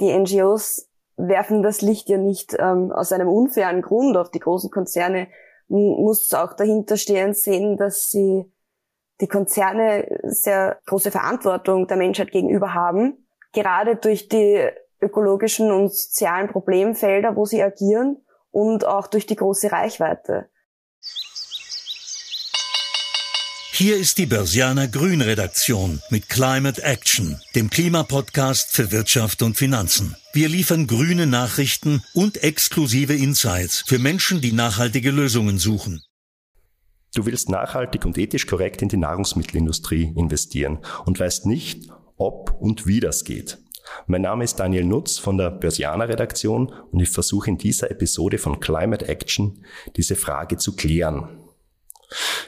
die NGOs werfen das Licht ja nicht ähm, aus einem unfairen Grund auf die großen Konzerne. Man muss auch dahinter stehen sehen, dass sie die Konzerne sehr große Verantwortung der Menschheit gegenüber haben, gerade durch die ökologischen und sozialen Problemfelder, wo sie agieren und auch durch die große Reichweite. Hier ist die Börsianer Grün Redaktion mit Climate Action, dem Klimapodcast für Wirtschaft und Finanzen. Wir liefern grüne Nachrichten und exklusive Insights für Menschen, die nachhaltige Lösungen suchen. Du willst nachhaltig und ethisch korrekt in die Nahrungsmittelindustrie investieren und weißt nicht, ob und wie das geht. Mein Name ist Daniel Nutz von der Börsianer Redaktion und ich versuche in dieser Episode von Climate Action diese Frage zu klären.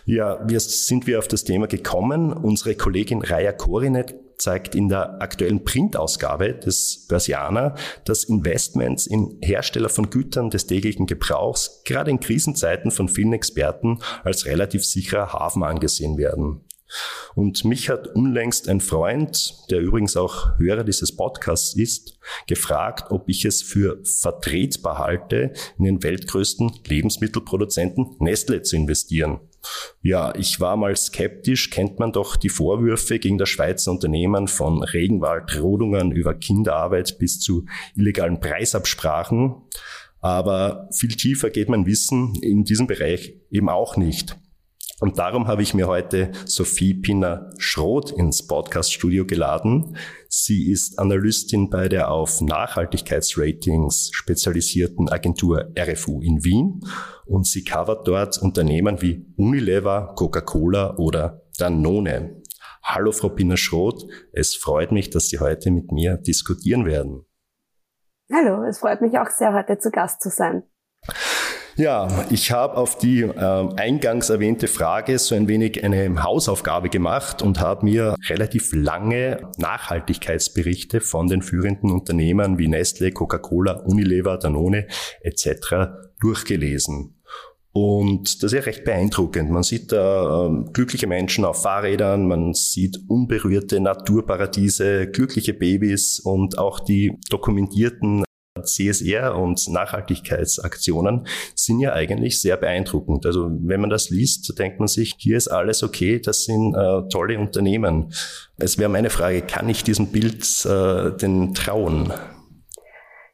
Ja, wir sind wir auf das Thema gekommen. Unsere Kollegin Raya Korinet zeigt in der aktuellen Printausgabe des Börsianer, dass Investments in Hersteller von Gütern des täglichen Gebrauchs gerade in Krisenzeiten von vielen Experten als relativ sicherer Hafen angesehen werden. Und mich hat unlängst ein Freund, der übrigens auch Hörer dieses Podcasts ist, gefragt, ob ich es für vertretbar halte, in den weltgrößten Lebensmittelproduzenten Nestle zu investieren. Ja, ich war mal skeptisch, kennt man doch die Vorwürfe gegen das Schweizer Unternehmen von Regenwaldrodungen über Kinderarbeit bis zu illegalen Preisabsprachen. Aber viel tiefer geht mein Wissen in diesem Bereich eben auch nicht. Und darum habe ich mir heute Sophie Pinner-Schroth ins Podcast-Studio geladen. Sie ist Analystin bei der auf Nachhaltigkeitsratings spezialisierten Agentur RFU in Wien und sie covert dort Unternehmen wie Unilever, Coca-Cola oder Danone. Hallo Frau Pinner-Schroth, es freut mich, dass Sie heute mit mir diskutieren werden. Hallo, es freut mich auch sehr, heute zu Gast zu sein. Ja, ich habe auf die äh, eingangs erwähnte Frage so ein wenig eine Hausaufgabe gemacht und habe mir relativ lange Nachhaltigkeitsberichte von den führenden Unternehmern wie Nestle, Coca-Cola, Unilever, Danone etc. durchgelesen. Und das ist ja recht beeindruckend. Man sieht da äh, glückliche Menschen auf Fahrrädern, man sieht unberührte Naturparadiese, glückliche Babys und auch die dokumentierten CSR und Nachhaltigkeitsaktionen sind ja eigentlich sehr beeindruckend. Also wenn man das liest, denkt man sich, hier ist alles okay, das sind äh, tolle Unternehmen. Es wäre meine Frage, kann ich diesem Bild äh, denn trauen?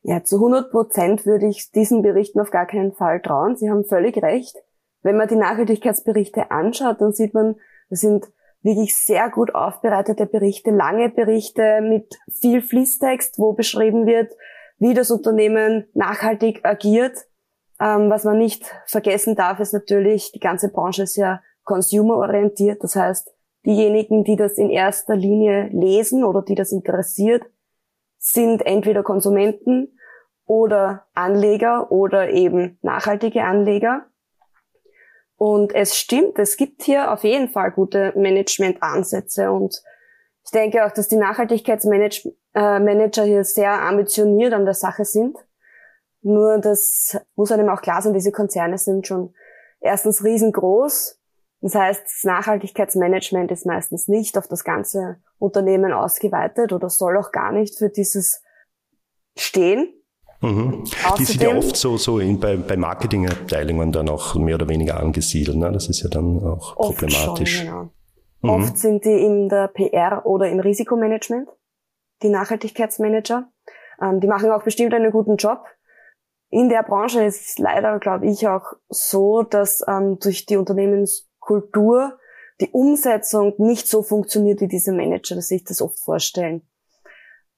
Ja, zu 100 Prozent würde ich diesen Berichten auf gar keinen Fall trauen. Sie haben völlig recht. Wenn man die Nachhaltigkeitsberichte anschaut, dann sieht man, das sind wirklich sehr gut aufbereitete Berichte, lange Berichte mit viel Fließtext, wo beschrieben wird, wie das Unternehmen nachhaltig agiert. Ähm, was man nicht vergessen darf, ist natürlich, die ganze Branche ist ja consumerorientiert. Das heißt, diejenigen, die das in erster Linie lesen oder die das interessiert, sind entweder Konsumenten oder Anleger oder eben nachhaltige Anleger. Und es stimmt, es gibt hier auf jeden Fall gute Managementansätze und ich denke auch, dass die Nachhaltigkeitsmanager äh, hier sehr ambitioniert an der Sache sind. Nur das muss einem auch klar sein, diese Konzerne sind schon erstens riesengroß. Das heißt, das Nachhaltigkeitsmanagement ist meistens nicht auf das ganze Unternehmen ausgeweitet oder soll auch gar nicht für dieses stehen. Mhm. Die sind ja oft so, so in, bei, bei Marketingabteilungen dann auch mehr oder weniger angesiedelt. Ne? Das ist ja dann auch problematisch. Schon, genau. Mhm. Oft sind die in der PR oder im Risikomanagement, die Nachhaltigkeitsmanager. Ähm, die machen auch bestimmt einen guten Job. In der Branche ist es leider, glaube ich, auch so, dass ähm, durch die Unternehmenskultur die Umsetzung nicht so funktioniert, wie diese Manager sich das oft vorstellen.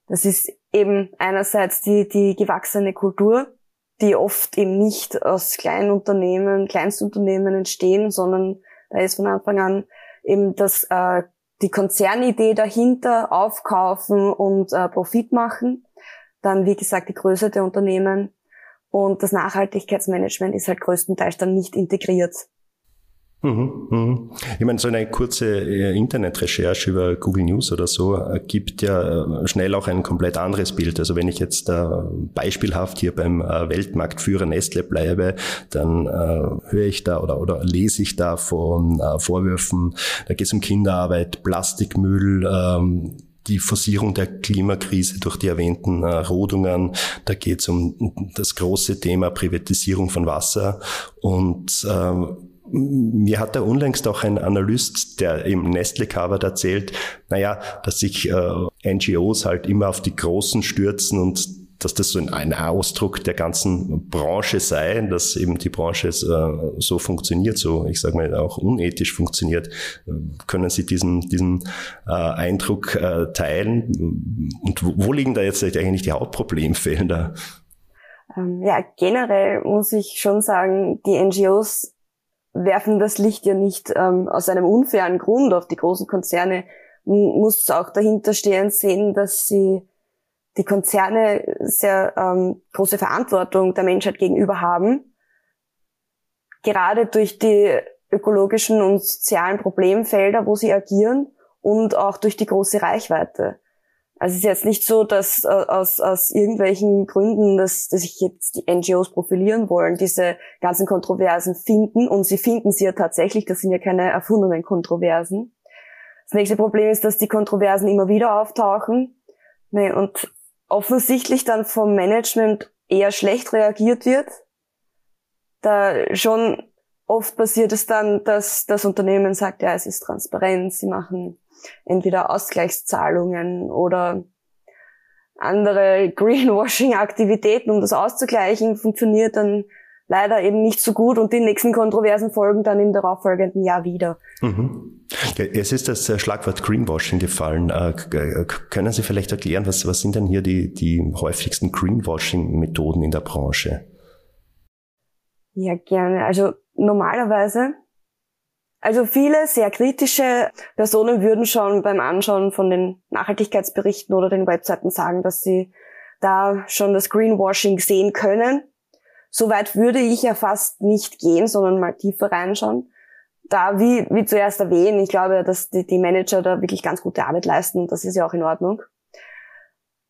Das ist eben einerseits die, die gewachsene Kultur, die oft eben nicht aus kleinen Unternehmen, Kleinstunternehmen entstehen, sondern da ist von Anfang an eben das, äh, die Konzernidee dahinter aufkaufen und äh, Profit machen. Dann, wie gesagt, die Größe der Unternehmen. Und das Nachhaltigkeitsmanagement ist halt größtenteils dann nicht integriert. Mhm, mhm. Ich meine, so eine kurze äh, Internetrecherche über Google News oder so gibt ja äh, schnell auch ein komplett anderes Bild. Also wenn ich jetzt äh, beispielhaft hier beim Weltmarktführer Nestle bleibe, dann höre ich da oder, oder lese ich da von Vorwürfen, da geht es um Kinderarbeit, Plastikmüll, ähm, die Forcierung der Klimakrise durch die erwähnten äh, Rodungen. Da geht es um das große Thema Privatisierung von Wasser. Und ähm, mir hat da unlängst auch ein Analyst, der im Nestle Covered erzählt, naja, dass sich äh, NGOs halt immer auf die Großen stürzen und dass das so ein Ausdruck der ganzen Branche sei, dass eben die Branche äh, so funktioniert, so ich sage mal auch unethisch funktioniert. Können Sie diesen, diesen äh, Eindruck äh, teilen? Und wo liegen da jetzt eigentlich die Hauptproblemfelder? Ähm, ja, generell muss ich schon sagen, die NGOs werfen das Licht ja nicht ähm, aus einem unfairen Grund auf die großen Konzerne. Muss auch dahinter stehen sehen, dass sie die Konzerne sehr ähm, große Verantwortung der Menschheit gegenüber haben. Gerade durch die ökologischen und sozialen Problemfelder, wo sie agieren und auch durch die große Reichweite. Also es ist jetzt nicht so, dass äh, aus, aus irgendwelchen Gründen, dass, dass sich jetzt die NGOs profilieren wollen, diese ganzen Kontroversen finden und sie finden sie ja tatsächlich, das sind ja keine erfundenen Kontroversen. Das nächste Problem ist, dass die Kontroversen immer wieder auftauchen. Nee, und offensichtlich dann vom Management eher schlecht reagiert wird. Da schon oft passiert es dann, dass das Unternehmen sagt, ja, es ist transparent, sie machen entweder Ausgleichszahlungen oder andere Greenwashing-Aktivitäten, um das auszugleichen, funktioniert dann leider eben nicht so gut und die nächsten Kontroversen folgen dann im darauffolgenden Jahr wieder. Mhm. Es ist das äh, Schlagwort Greenwashing gefallen. Äh, äh, können Sie vielleicht erklären, was, was sind denn hier die, die häufigsten Greenwashing-Methoden in der Branche? Ja, gerne. Also normalerweise, also viele sehr kritische Personen würden schon beim Anschauen von den Nachhaltigkeitsberichten oder den Webseiten sagen, dass sie da schon das Greenwashing sehen können. Soweit würde ich ja fast nicht gehen, sondern mal tiefer reinschauen. Da, wie, wie zuerst erwähnt, ich glaube, dass die, die Manager da wirklich ganz gute Arbeit leisten und das ist ja auch in Ordnung.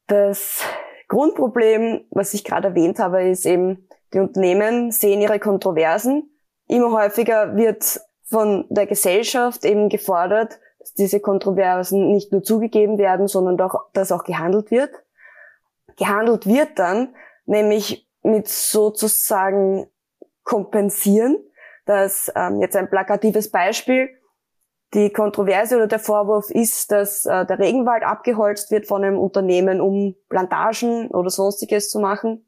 Das Grundproblem, was ich gerade erwähnt habe, ist eben, die Unternehmen sehen ihre Kontroversen. Immer häufiger wird von der Gesellschaft eben gefordert, dass diese Kontroversen nicht nur zugegeben werden, sondern doch, dass auch gehandelt wird. Gehandelt wird dann, nämlich mit sozusagen kompensieren. Das ähm, jetzt ein plakatives Beispiel. Die Kontroverse oder der Vorwurf ist, dass äh, der Regenwald abgeholzt wird von einem Unternehmen, um Plantagen oder sonstiges zu machen.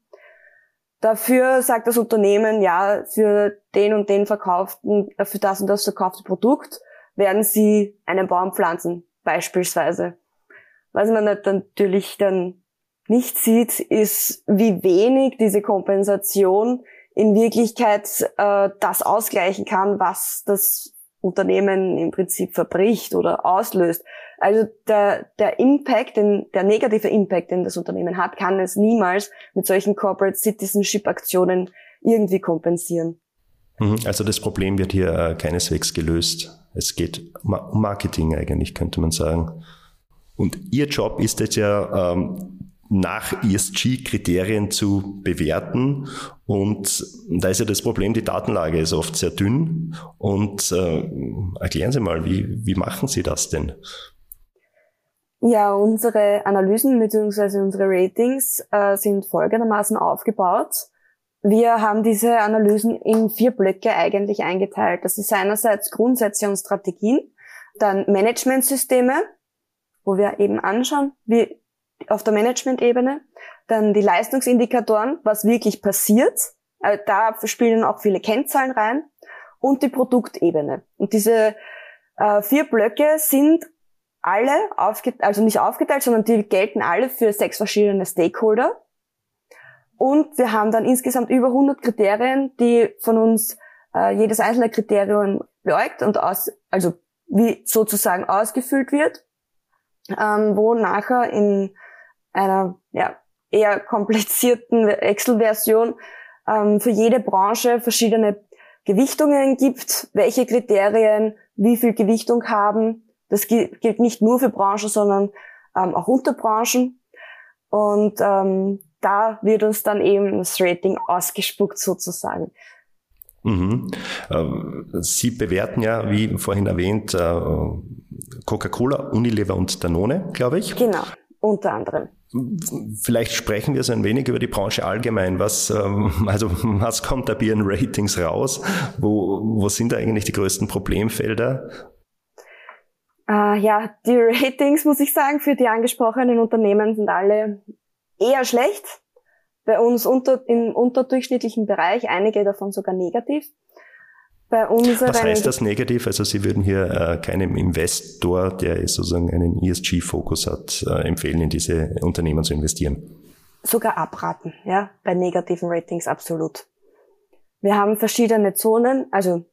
Dafür sagt das Unternehmen, ja, für den und den verkauften, äh, für das und das verkaufte Produkt werden sie einen Baum pflanzen, beispielsweise. Was man natürlich dann nicht sieht, ist, wie wenig diese Kompensation in Wirklichkeit äh, das ausgleichen kann, was das Unternehmen im Prinzip verbricht oder auslöst. Also der, der Impact, den, der negative Impact, den das Unternehmen hat, kann es niemals mit solchen Corporate Citizenship Aktionen irgendwie kompensieren. Mhm. Also das Problem wird hier äh, keineswegs gelöst. Es geht um Marketing eigentlich, könnte man sagen. Und Ihr Job ist jetzt ja ähm, nach ESG-Kriterien zu bewerten. Und da ist ja das Problem, die Datenlage ist oft sehr dünn. Und äh, erklären Sie mal, wie, wie machen Sie das denn? Ja, unsere Analysen bzw. unsere Ratings äh, sind folgendermaßen aufgebaut. Wir haben diese Analysen in vier Blöcke eigentlich eingeteilt. Das ist einerseits Grundsätze und Strategien, dann Managementsysteme, wo wir eben anschauen, wie auf der Management-Ebene. Dann die Leistungsindikatoren, was wirklich passiert. Äh, da spielen auch viele Kennzahlen rein. Und die Produktebene. Und diese äh, vier Blöcke sind alle also nicht aufgeteilt, sondern die gelten alle für sechs verschiedene Stakeholder. Und wir haben dann insgesamt über 100 Kriterien, die von uns äh, jedes einzelne Kriterium beäugt und aus, also wie sozusagen ausgefüllt wird, ähm, wo nachher in einer ja, eher komplizierten Excel-Version ähm, für jede Branche verschiedene Gewichtungen gibt, welche Kriterien wie viel Gewichtung haben. Das gilt nicht nur für Branchen, sondern ähm, auch Unterbranchen. Und ähm, da wird uns dann eben das Rating ausgespuckt sozusagen. Mhm. Äh, Sie bewerten ja, wie vorhin erwähnt, äh, Coca-Cola, Unilever und Danone, glaube ich. Genau, unter anderem. Vielleicht sprechen wir so ein wenig über die Branche allgemein. Was, ähm, also was kommt da bei Ihren Ratings raus? Wo, wo sind da eigentlich die größten Problemfelder? Äh, ja, die Ratings, muss ich sagen, für die angesprochenen Unternehmen sind alle eher schlecht. Bei uns unter, im unterdurchschnittlichen Bereich, einige davon sogar negativ. Bei unseren Was heißt das negativ? Also Sie würden hier äh, keinem Investor, der sozusagen einen ESG-Fokus hat, äh, empfehlen, in diese Unternehmen zu investieren? Sogar abraten, ja, bei negativen Ratings absolut. Wir haben verschiedene Zonen, also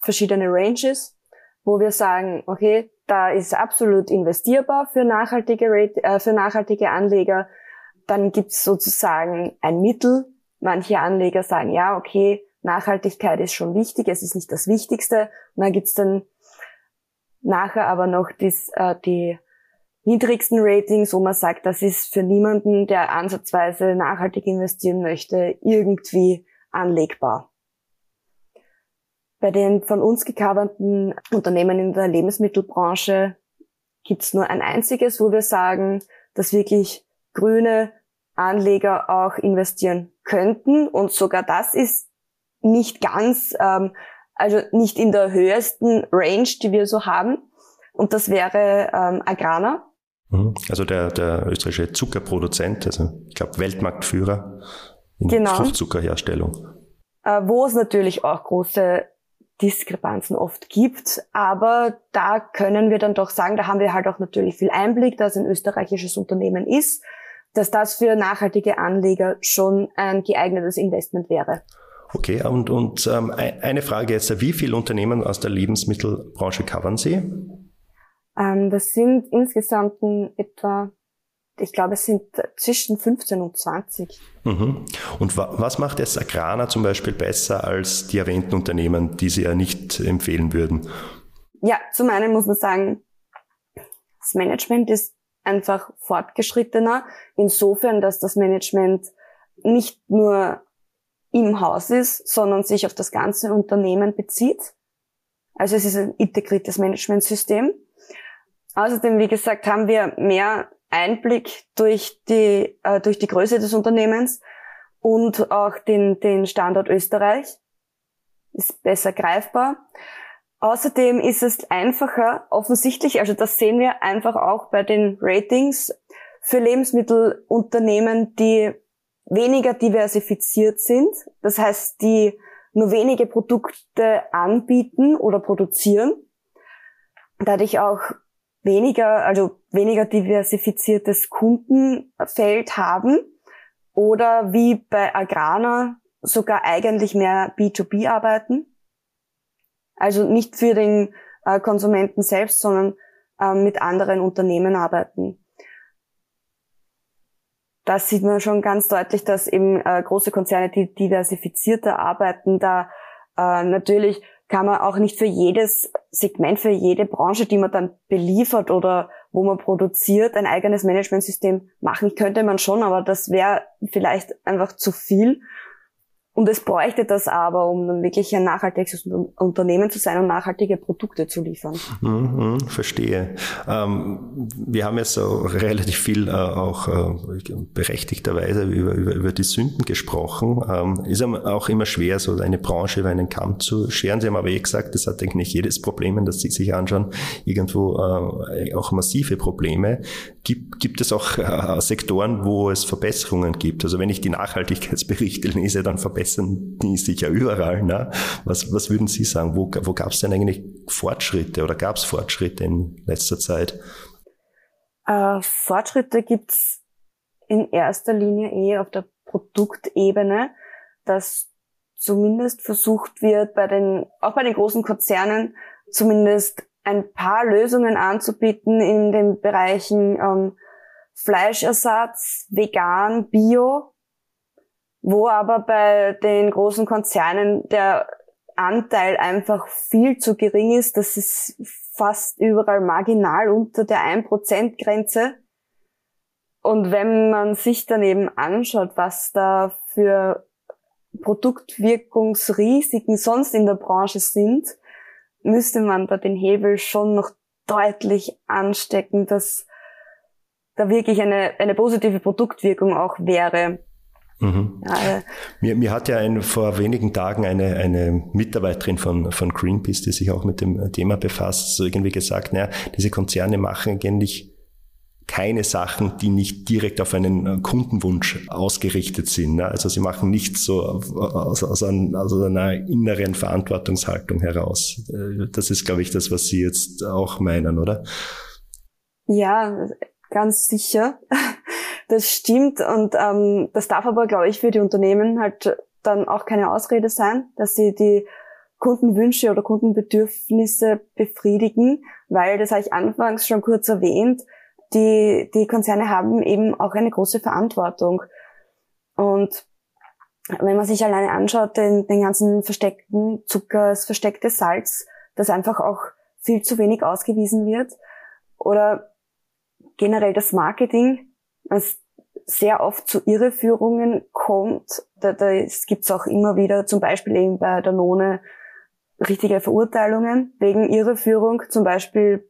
verschiedene Ranges, wo wir sagen, okay, da ist absolut investierbar für nachhaltige, Rate, äh, für nachhaltige Anleger. Dann gibt's sozusagen ein Mittel. Manche Anleger sagen, ja, okay, Nachhaltigkeit ist schon wichtig, es ist nicht das Wichtigste. Und dann gibt's dann nachher aber noch dies, äh, die niedrigsten Ratings, wo man sagt, das ist für niemanden, der ansatzweise nachhaltig investieren möchte, irgendwie anlegbar. Bei den von uns gecoverten Unternehmen in der Lebensmittelbranche gibt's nur ein einziges, wo wir sagen, dass wirklich grüne Anleger auch investieren könnten. Und sogar das ist nicht ganz, ähm, also nicht in der höchsten Range, die wir so haben. Und das wäre ähm, Agrana. Mhm. Also der, der österreichische Zuckerproduzent, also ich glaube Weltmarktführer in genau. Fruchtzuckerherstellung. Äh, wo es natürlich auch große Diskrepanzen oft gibt, aber da können wir dann doch sagen, da haben wir halt auch natürlich viel Einblick, dass ein österreichisches Unternehmen ist, dass das für nachhaltige Anleger schon ein geeignetes Investment wäre. Okay, und, und ähm, eine Frage jetzt, wie viele Unternehmen aus der Lebensmittelbranche covern Sie? Ähm, das sind insgesamt etwa, ich glaube, es sind zwischen 15 und 20. Mhm. Und wa was macht jetzt Agrana zum Beispiel besser als die erwähnten Unternehmen, die Sie ja nicht empfehlen würden? Ja, zum einen muss man sagen, das Management ist einfach fortgeschrittener, insofern, dass das Management nicht nur im Haus ist, sondern sich auf das ganze Unternehmen bezieht. Also es ist ein integriertes Managementsystem. Außerdem, wie gesagt, haben wir mehr Einblick durch die, äh, durch die Größe des Unternehmens und auch den, den Standort Österreich. Ist besser greifbar. Außerdem ist es einfacher, offensichtlich, also das sehen wir einfach auch bei den Ratings für Lebensmittelunternehmen, die weniger diversifiziert sind, das heißt, die nur wenige Produkte anbieten oder produzieren, dadurch auch weniger, also weniger diversifiziertes Kundenfeld haben. Oder wie bei Agrana sogar eigentlich mehr B2B arbeiten. Also nicht für den äh, Konsumenten selbst, sondern äh, mit anderen Unternehmen arbeiten da sieht man schon ganz deutlich, dass eben äh, große Konzerne, die diversifizierter arbeiten, da äh, natürlich kann man auch nicht für jedes Segment, für jede Branche, die man dann beliefert oder wo man produziert, ein eigenes Managementsystem machen. Könnte man schon, aber das wäre vielleicht einfach zu viel. Und es bräuchte das aber, um dann wirklich ein nachhaltiges Unternehmen zu sein und nachhaltige Produkte zu liefern. Mhm, verstehe. Ähm, wir haben jetzt so relativ viel äh, auch äh, berechtigterweise über, über, über die Sünden gesprochen. Ähm, ist auch immer schwer, so eine Branche über einen Kamm zu scheren. Sie haben aber eh gesagt, das hat eigentlich nicht jedes Problem, das Sie sich anschauen, irgendwo äh, auch massive Probleme. Gibt, gibt es auch äh, Sektoren, wo es Verbesserungen gibt? Also wenn ich die Nachhaltigkeitsberichte lese, dann verbessern die sich ja überall. Ne? Was, was würden Sie sagen? Wo, wo gab es denn eigentlich Fortschritte oder gab es Fortschritte in letzter Zeit? Äh, Fortschritte gibt's in erster Linie eh auf der Produktebene, dass zumindest versucht wird, bei den, auch bei den großen Konzernen, zumindest ein paar Lösungen anzubieten in den Bereichen ähm, Fleischersatz, vegan, bio, wo aber bei den großen Konzernen der Anteil einfach viel zu gering ist. Das ist fast überall marginal unter der 1%-Grenze. Und wenn man sich dann eben anschaut, was da für Produktwirkungsrisiken sonst in der Branche sind, müsste man da den Hebel schon noch deutlich anstecken, dass da wirklich eine, eine positive Produktwirkung auch wäre. Mhm. Ja, mir, mir hat ja ein, vor wenigen Tagen eine, eine Mitarbeiterin von, von Greenpeace, die sich auch mit dem Thema befasst, so irgendwie gesagt, naja, diese Konzerne machen eigentlich keine Sachen, die nicht direkt auf einen Kundenwunsch ausgerichtet sind. Ne? Also sie machen nichts so aus, aus, ein, aus einer inneren Verantwortungshaltung heraus. Äh, das ist, glaube ich, das, was Sie jetzt auch meinen, oder? Ja, ganz sicher. Das stimmt und ähm, das darf aber, glaube ich, für die Unternehmen halt dann auch keine Ausrede sein, dass sie die Kundenwünsche oder Kundenbedürfnisse befriedigen, weil, das habe ich anfangs schon kurz erwähnt, die, die Konzerne haben eben auch eine große Verantwortung. Und wenn man sich alleine anschaut, den, den ganzen versteckten Zucker, das versteckte Salz, das einfach auch viel zu wenig ausgewiesen wird, oder generell das Marketing, das sehr oft zu Irreführungen kommt. Da, da gibt es auch immer wieder, zum Beispiel eben bei der None, richtige Verurteilungen wegen Irreführung. Zum Beispiel,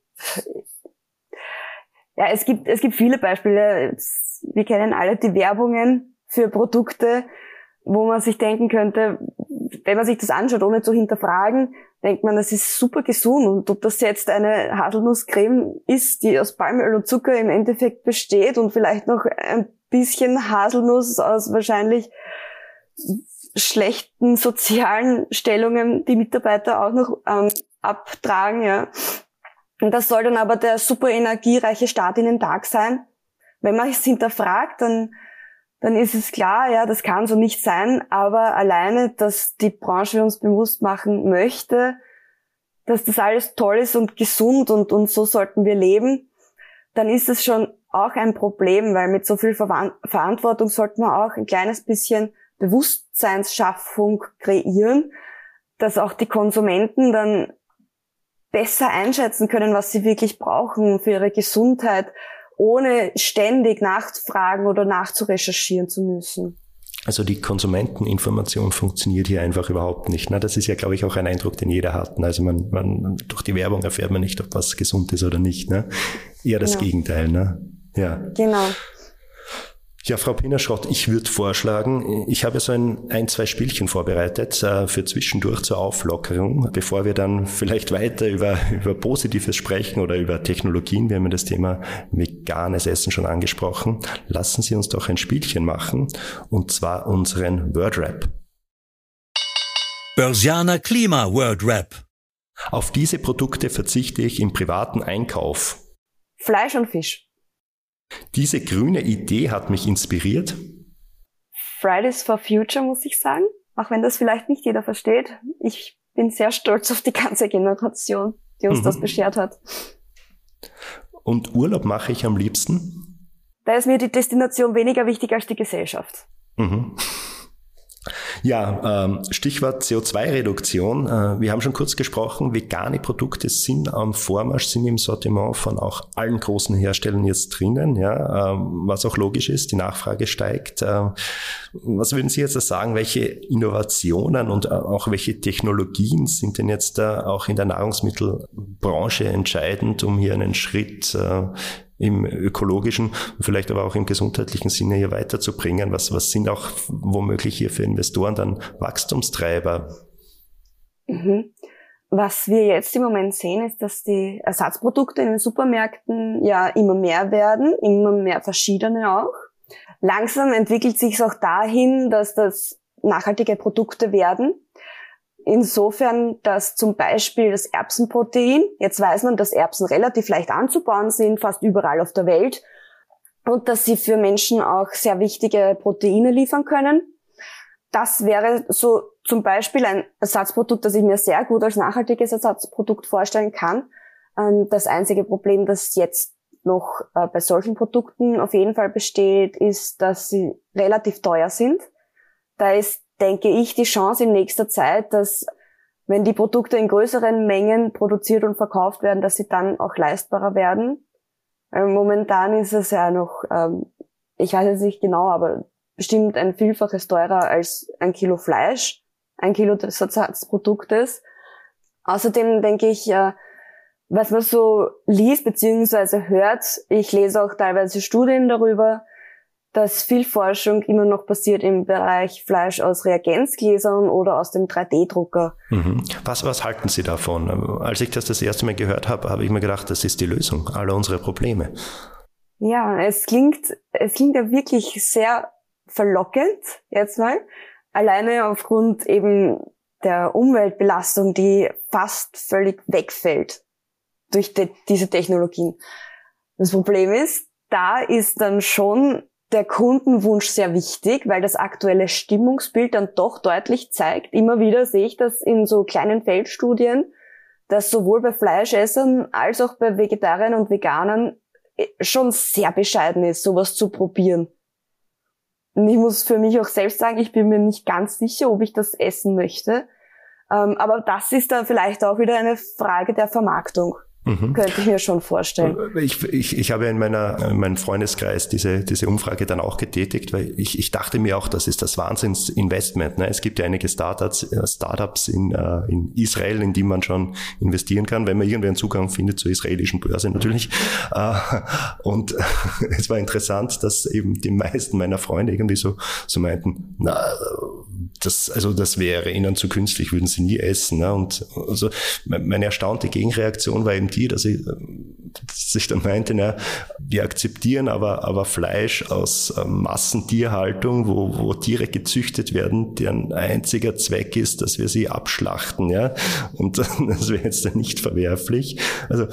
ja, es gibt, es gibt viele Beispiele. Wir kennen alle die Werbungen für Produkte, wo man sich denken könnte, wenn man sich das anschaut, ohne zu hinterfragen, denkt man, das ist super gesund. Und ob das jetzt eine Haselnusscreme ist, die aus Palmöl und Zucker im Endeffekt besteht und vielleicht noch ein bisschen Haselnuss aus wahrscheinlich schlechten sozialen Stellungen die Mitarbeiter auch noch ähm, abtragen, ja. Und das soll dann aber der super energiereiche Start in den Tag sein. Wenn man es hinterfragt, dann dann ist es klar, ja, das kann so nicht sein, aber alleine, dass die Branche uns bewusst machen möchte, dass das alles toll ist und gesund und, und so sollten wir leben, dann ist es schon auch ein Problem, weil mit so viel Ver Verantwortung sollten wir auch ein kleines bisschen Bewusstseinsschaffung kreieren, dass auch die Konsumenten dann besser einschätzen können, was sie wirklich brauchen für ihre Gesundheit ohne ständig nachzufragen oder nachzurecherchieren zu müssen. Also die Konsumenteninformation funktioniert hier einfach überhaupt nicht. Ne? Das ist ja, glaube ich, auch ein Eindruck, den jeder hat. Also man, man durch die Werbung erfährt man nicht, ob was gesund ist oder nicht. Ne? Eher das genau. Gegenteil. Ne? Ja. Genau. Ja, Frau Pinnerschrott, ich würde vorschlagen, ich habe so ein, ein, zwei Spielchen vorbereitet äh, für zwischendurch zur Auflockerung, bevor wir dann vielleicht weiter über, über Positives sprechen oder über Technologien. Wir haben ja das Thema veganes Essen schon angesprochen. Lassen Sie uns doch ein Spielchen machen, und zwar unseren Wordrap. Börsianer Klima Wordrap. Auf diese Produkte verzichte ich im privaten Einkauf. Fleisch und Fisch. Diese grüne Idee hat mich inspiriert. Fridays for Future, muss ich sagen. Auch wenn das vielleicht nicht jeder versteht. Ich bin sehr stolz auf die ganze Generation, die uns mhm. das beschert hat. Und Urlaub mache ich am liebsten? Da ist mir die Destination weniger wichtig als die Gesellschaft. Mhm. Ja, ähm, Stichwort CO2-Reduktion. Äh, wir haben schon kurz gesprochen, vegane Produkte sind am Vormarsch, sind im Sortiment von auch allen großen Herstellern jetzt drinnen, ja, ähm, was auch logisch ist, die Nachfrage steigt. Ähm, was würden Sie jetzt sagen, welche Innovationen und äh, auch welche Technologien sind denn jetzt auch in der Nahrungsmittelbranche entscheidend, um hier einen Schritt äh, im ökologischen vielleicht aber auch im gesundheitlichen Sinne hier weiterzubringen? Was, was sind auch womöglich hier für Investoren dann Wachstumstreiber? Mhm. Was wir jetzt im Moment sehen, ist, dass die Ersatzprodukte in den Supermärkten ja immer mehr werden, immer mehr verschiedene auch. Langsam entwickelt sich es auch dahin, dass das nachhaltige Produkte werden. Insofern, dass zum Beispiel das Erbsenprotein, jetzt weiß man, dass Erbsen relativ leicht anzubauen sind, fast überall auf der Welt, und dass sie für Menschen auch sehr wichtige Proteine liefern können. Das wäre so zum Beispiel ein Ersatzprodukt, das ich mir sehr gut als nachhaltiges Ersatzprodukt vorstellen kann. Ähm, das einzige Problem, das jetzt noch äh, bei solchen Produkten auf jeden Fall besteht, ist, dass sie relativ teuer sind. Da ist denke ich, die Chance in nächster Zeit, dass wenn die Produkte in größeren Mengen produziert und verkauft werden, dass sie dann auch leistbarer werden. Ähm, momentan ist es ja noch, ähm, ich weiß jetzt nicht genau, aber bestimmt ein Vielfaches teurer als ein Kilo Fleisch, ein Kilo des Ersatzproduktes. Außerdem denke ich, äh, was man so liest beziehungsweise hört, ich lese auch teilweise Studien darüber, dass viel Forschung immer noch passiert im Bereich Fleisch aus Reagenzgläsern oder aus dem 3D-Drucker. Mhm. Was, was halten Sie davon? Als ich das das erste Mal gehört habe, habe ich mir gedacht, das ist die Lösung aller unserer Probleme. Ja, es klingt, es klingt ja wirklich sehr verlockend jetzt mal. Alleine aufgrund eben der Umweltbelastung, die fast völlig wegfällt durch de, diese Technologien. Das Problem ist, da ist dann schon der Kundenwunsch sehr wichtig, weil das aktuelle Stimmungsbild dann doch deutlich zeigt. Immer wieder sehe ich das in so kleinen Feldstudien, dass sowohl bei Fleischessern als auch bei Vegetariern und Veganern äh, schon sehr bescheiden ist, sowas zu probieren. Und ich muss für mich auch selbst sagen, ich bin mir nicht ganz sicher, ob ich das essen möchte. Ähm, aber das ist dann vielleicht auch wieder eine Frage der Vermarktung. Mhm. Könnte ich mir schon vorstellen. Ich, ich, ich habe in, meiner, in meinem Freundeskreis diese, diese Umfrage dann auch getätigt, weil ich, ich dachte mir auch, das ist das Wahnsinnsinvestment. Ne? Es gibt ja einige Startups, äh, Startups in, äh, in Israel, in die man schon investieren kann, wenn man irgendwie einen Zugang findet zur israelischen Börse natürlich. Äh, und es war interessant, dass eben die meisten meiner Freunde irgendwie so, so meinten, na, das, also das wäre ihnen zu künstlich, würden sie nie essen. Ne? Und also meine erstaunte Gegenreaktion war eben die, dass ich, dass dann meinte, na, wir akzeptieren aber, aber Fleisch aus ähm, Massentierhaltung, wo, wo Tiere gezüchtet werden, deren einziger Zweck ist, dass wir sie abschlachten. Ja? Und das wäre jetzt nicht verwerflich. Also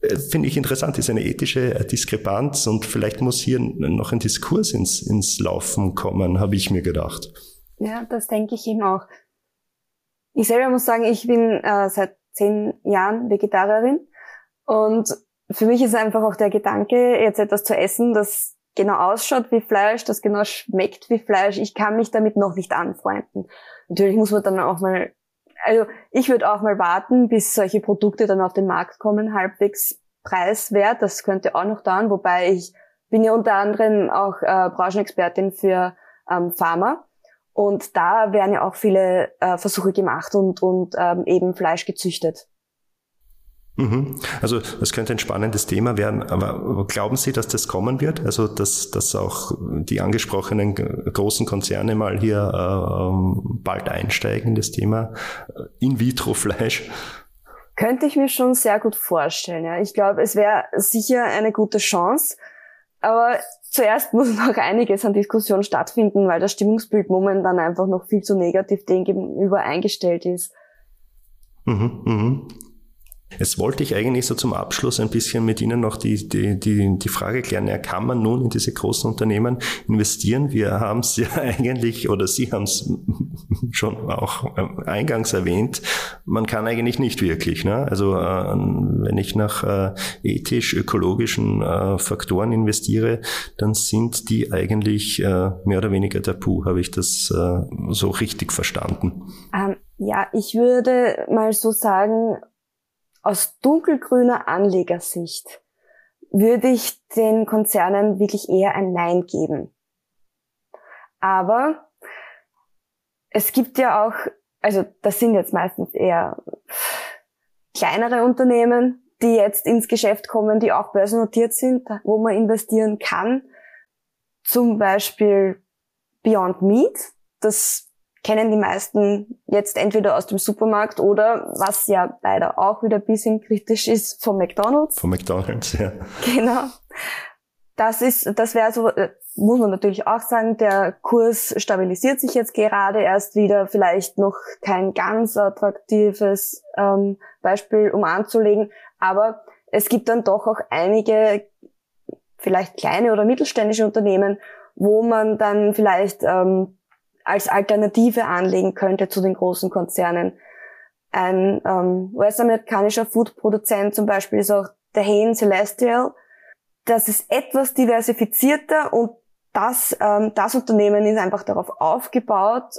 äh, finde ich interessant, ist eine ethische Diskrepanz und vielleicht muss hier noch ein Diskurs ins, ins Laufen kommen, habe ich mir gedacht. Ja, das denke ich eben auch. Ich selber muss sagen, ich bin äh, seit zehn Jahren Vegetarierin und für mich ist einfach auch der Gedanke, jetzt etwas zu essen, das genau ausschaut wie Fleisch, das genau schmeckt wie Fleisch. Ich kann mich damit noch nicht anfreunden. Natürlich muss man dann auch mal, also ich würde auch mal warten, bis solche Produkte dann auf den Markt kommen, halbwegs preiswert. Das könnte auch noch dauern, wobei ich bin ja unter anderem auch äh, Branchenexpertin für ähm, Pharma. Und da werden ja auch viele äh, Versuche gemacht und, und ähm, eben Fleisch gezüchtet. Mhm. Also das könnte ein spannendes Thema werden, aber glauben Sie, dass das kommen wird? Also dass, dass auch die angesprochenen großen Konzerne mal hier äh, ähm, bald einsteigen in das Thema äh, In-vitro-Fleisch? Könnte ich mir schon sehr gut vorstellen. Ja. Ich glaube, es wäre sicher eine gute Chance. Aber zuerst muss noch einiges an Diskussion stattfinden, weil das Stimmungsbild momentan einfach noch viel zu negativ dem gegenüber eingestellt ist. Mhm, mhm. Jetzt wollte ich eigentlich so zum Abschluss ein bisschen mit Ihnen noch die, die, die, die Frage klären, ja, kann man nun in diese großen Unternehmen investieren? Wir haben es ja eigentlich, oder Sie haben es schon auch äh, eingangs erwähnt, man kann eigentlich nicht wirklich. Ne? Also äh, wenn ich nach äh, ethisch-ökologischen äh, Faktoren investiere, dann sind die eigentlich äh, mehr oder weniger tabu. Habe ich das äh, so richtig verstanden? Ähm, ja, ich würde mal so sagen, aus dunkelgrüner Anlegersicht würde ich den Konzernen wirklich eher ein Nein geben. Aber es gibt ja auch, also das sind jetzt meistens eher kleinere Unternehmen, die jetzt ins Geschäft kommen, die auch börsennotiert sind, wo man investieren kann. Zum Beispiel Beyond Meat. Das kennen die meisten jetzt entweder aus dem Supermarkt oder, was ja leider auch wieder ein bisschen kritisch ist, von McDonald's. Von McDonald's, ja. Genau. Das ist, das wäre so, äh, muss man natürlich auch sagen, der Kurs stabilisiert sich jetzt gerade erst wieder, vielleicht noch kein ganz attraktives ähm, Beispiel, um anzulegen, aber es gibt dann doch auch einige, vielleicht kleine oder mittelständische Unternehmen, wo man dann vielleicht ähm, als Alternative anlegen könnte zu den großen Konzernen. Ein ähm, US-amerikanischer Foodproduzent zum Beispiel ist auch der Hain Celestial. Das ist etwas diversifizierter und das, ähm, das Unternehmen ist einfach darauf aufgebaut,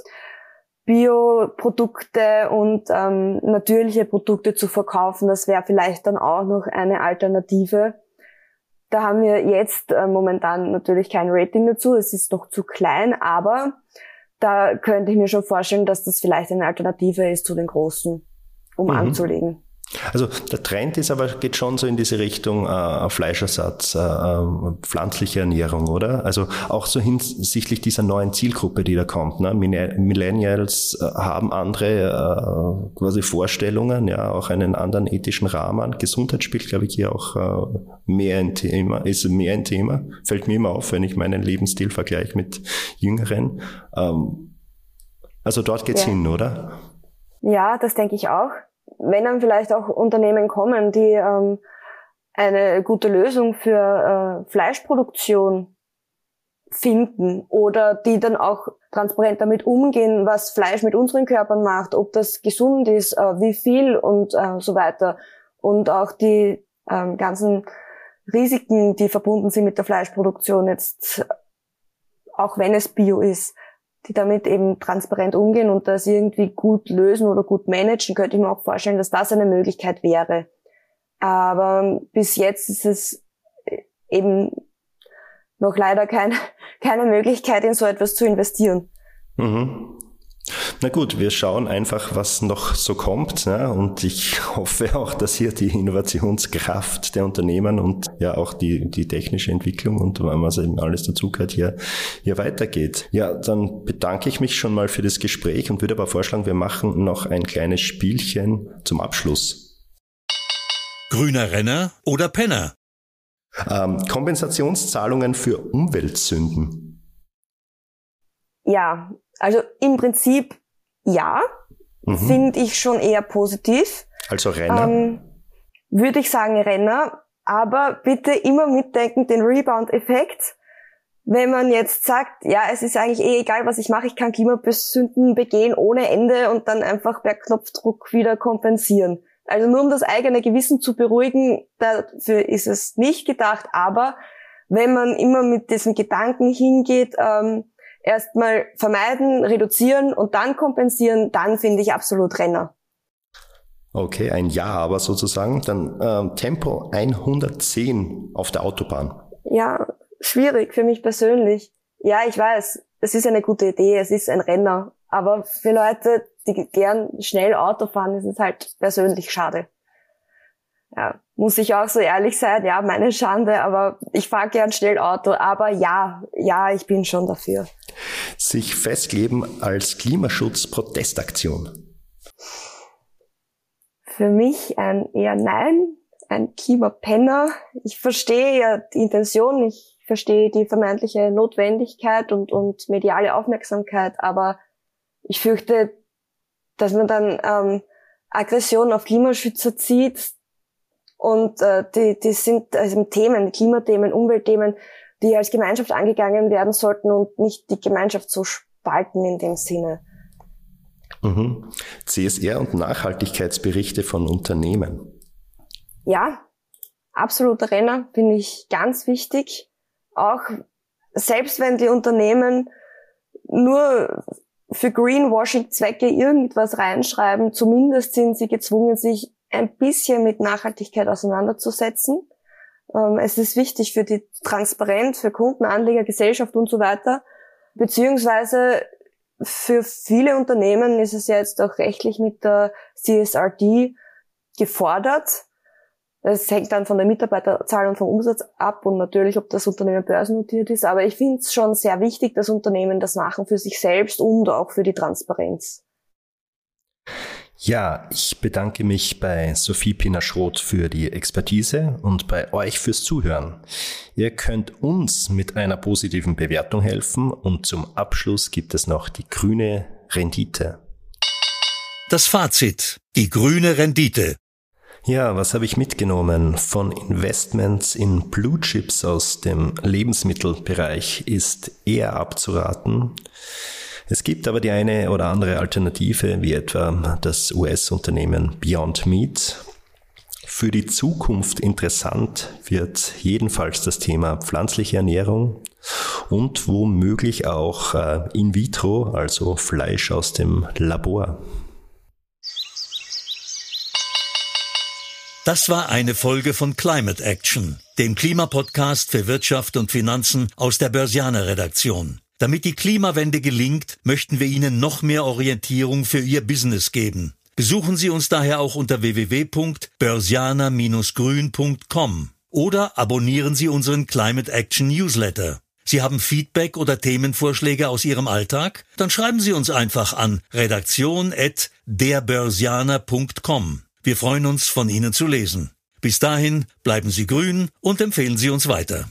Bioprodukte und ähm, natürliche Produkte zu verkaufen. Das wäre vielleicht dann auch noch eine Alternative. Da haben wir jetzt äh, momentan natürlich kein Rating dazu. Es ist noch zu klein, aber da könnte ich mir schon vorstellen, dass das vielleicht eine Alternative ist zu den großen, um mhm. anzulegen. Also der Trend ist aber, geht schon so in diese Richtung äh, Fleischersatz, äh, äh, pflanzliche Ernährung, oder? Also auch so hinsichtlich dieser neuen Zielgruppe, die da kommt. Ne? Millennials äh, haben andere äh, quasi Vorstellungen, ja, auch einen anderen ethischen Rahmen. Gesundheit spielt, glaube ich, hier auch äh, mehr ein Thema, ist mehr ein Thema. Fällt mir immer auf, wenn ich meinen Lebensstil vergleiche mit Jüngeren. Ähm, also dort geht's ja. hin, oder? Ja, das denke ich auch wenn dann vielleicht auch Unternehmen kommen, die ähm, eine gute Lösung für äh, Fleischproduktion finden oder die dann auch transparent damit umgehen, was Fleisch mit unseren Körpern macht, ob das gesund ist, äh, wie viel und äh, so weiter. Und auch die ähm, ganzen Risiken, die verbunden sind mit der Fleischproduktion jetzt, auch wenn es Bio ist, die damit eben transparent umgehen und das irgendwie gut lösen oder gut managen, könnte ich mir auch vorstellen, dass das eine Möglichkeit wäre. Aber bis jetzt ist es eben noch leider kein, keine Möglichkeit, in so etwas zu investieren. Mhm. Na gut, wir schauen einfach, was noch so kommt. Ne? Und ich hoffe auch, dass hier die Innovationskraft der Unternehmen und ja auch die, die technische Entwicklung und was eben alles dazugehört, hier, hier weitergeht. Ja, dann bedanke ich mich schon mal für das Gespräch und würde aber vorschlagen, wir machen noch ein kleines Spielchen zum Abschluss. Grüner Renner oder Penner? Ähm, Kompensationszahlungen für Umweltsünden. Ja, also im Prinzip ja, mhm. finde ich schon eher positiv. Also Renner? Ähm, Würde ich sagen Renner, aber bitte immer mitdenken den Rebound-Effekt. Wenn man jetzt sagt, ja, es ist eigentlich eh egal, was ich mache, ich kann Klimasünden begehen ohne Ende und dann einfach per Knopfdruck wieder kompensieren. Also nur um das eigene Gewissen zu beruhigen, dafür ist es nicht gedacht, aber wenn man immer mit diesem Gedanken hingeht, ähm, erstmal vermeiden, reduzieren und dann kompensieren, dann finde ich absolut Renner. Okay, ein Ja, aber sozusagen. Dann ähm, Tempo 110 auf der Autobahn. Ja, schwierig für mich persönlich. Ja, ich weiß, es ist eine gute Idee, es ist ein Renner. Aber für Leute, die gern schnell Auto fahren, ist es halt persönlich schade ja, muss ich auch so ehrlich sein, ja, meine Schande, aber ich fahre gern schnell Auto, aber ja, ja, ich bin schon dafür. Sich festleben als Klimaschutz-Protestaktion. Für mich ein eher Nein, ein Klimapenner. Ich verstehe ja die Intention, ich verstehe die vermeintliche Notwendigkeit und, und mediale Aufmerksamkeit, aber ich fürchte, dass man dann ähm, Aggression auf Klimaschützer zieht, und äh, die, die sind also Themen, Klimathemen, Umweltthemen, die als Gemeinschaft angegangen werden sollten und nicht die Gemeinschaft so spalten in dem Sinne. Mhm. CSR und Nachhaltigkeitsberichte von Unternehmen. Ja, absoluter Renner, finde ich ganz wichtig. Auch selbst wenn die Unternehmen nur für Greenwashing-Zwecke irgendwas reinschreiben, zumindest sind sie gezwungen, sich ein bisschen mit Nachhaltigkeit auseinanderzusetzen. Ähm, es ist wichtig für die Transparenz, für Kunden, Anleger, Gesellschaft und so weiter. Beziehungsweise für viele Unternehmen ist es ja jetzt auch rechtlich mit der CSRD gefordert. Es hängt dann von der Mitarbeiterzahl und vom Umsatz ab und natürlich, ob das Unternehmen börsennotiert ist. Aber ich finde es schon sehr wichtig, dass Unternehmen das machen für sich selbst und auch für die Transparenz. Ja, ich bedanke mich bei Sophie Pinaschroth für die Expertise und bei euch fürs Zuhören. Ihr könnt uns mit einer positiven Bewertung helfen und zum Abschluss gibt es noch die grüne Rendite. Das Fazit. Die grüne Rendite. Ja, was habe ich mitgenommen? Von Investments in Blue Chips aus dem Lebensmittelbereich ist eher abzuraten. Es gibt aber die eine oder andere Alternative, wie etwa das US-Unternehmen Beyond Meat. Für die Zukunft interessant wird jedenfalls das Thema pflanzliche Ernährung und womöglich auch äh, in vitro, also Fleisch aus dem Labor. Das war eine Folge von Climate Action, dem Klimapodcast für Wirtschaft und Finanzen aus der Börsianer Redaktion. Damit die Klimawende gelingt, möchten wir Ihnen noch mehr Orientierung für Ihr Business geben. Besuchen Sie uns daher auch unter www.börsianer-grün.com oder abonnieren Sie unseren Climate Action Newsletter. Sie haben Feedback oder Themenvorschläge aus Ihrem Alltag? Dann schreiben Sie uns einfach an redaktion@derbörsianer.com. Wir freuen uns, von Ihnen zu lesen. Bis dahin bleiben Sie grün und empfehlen Sie uns weiter.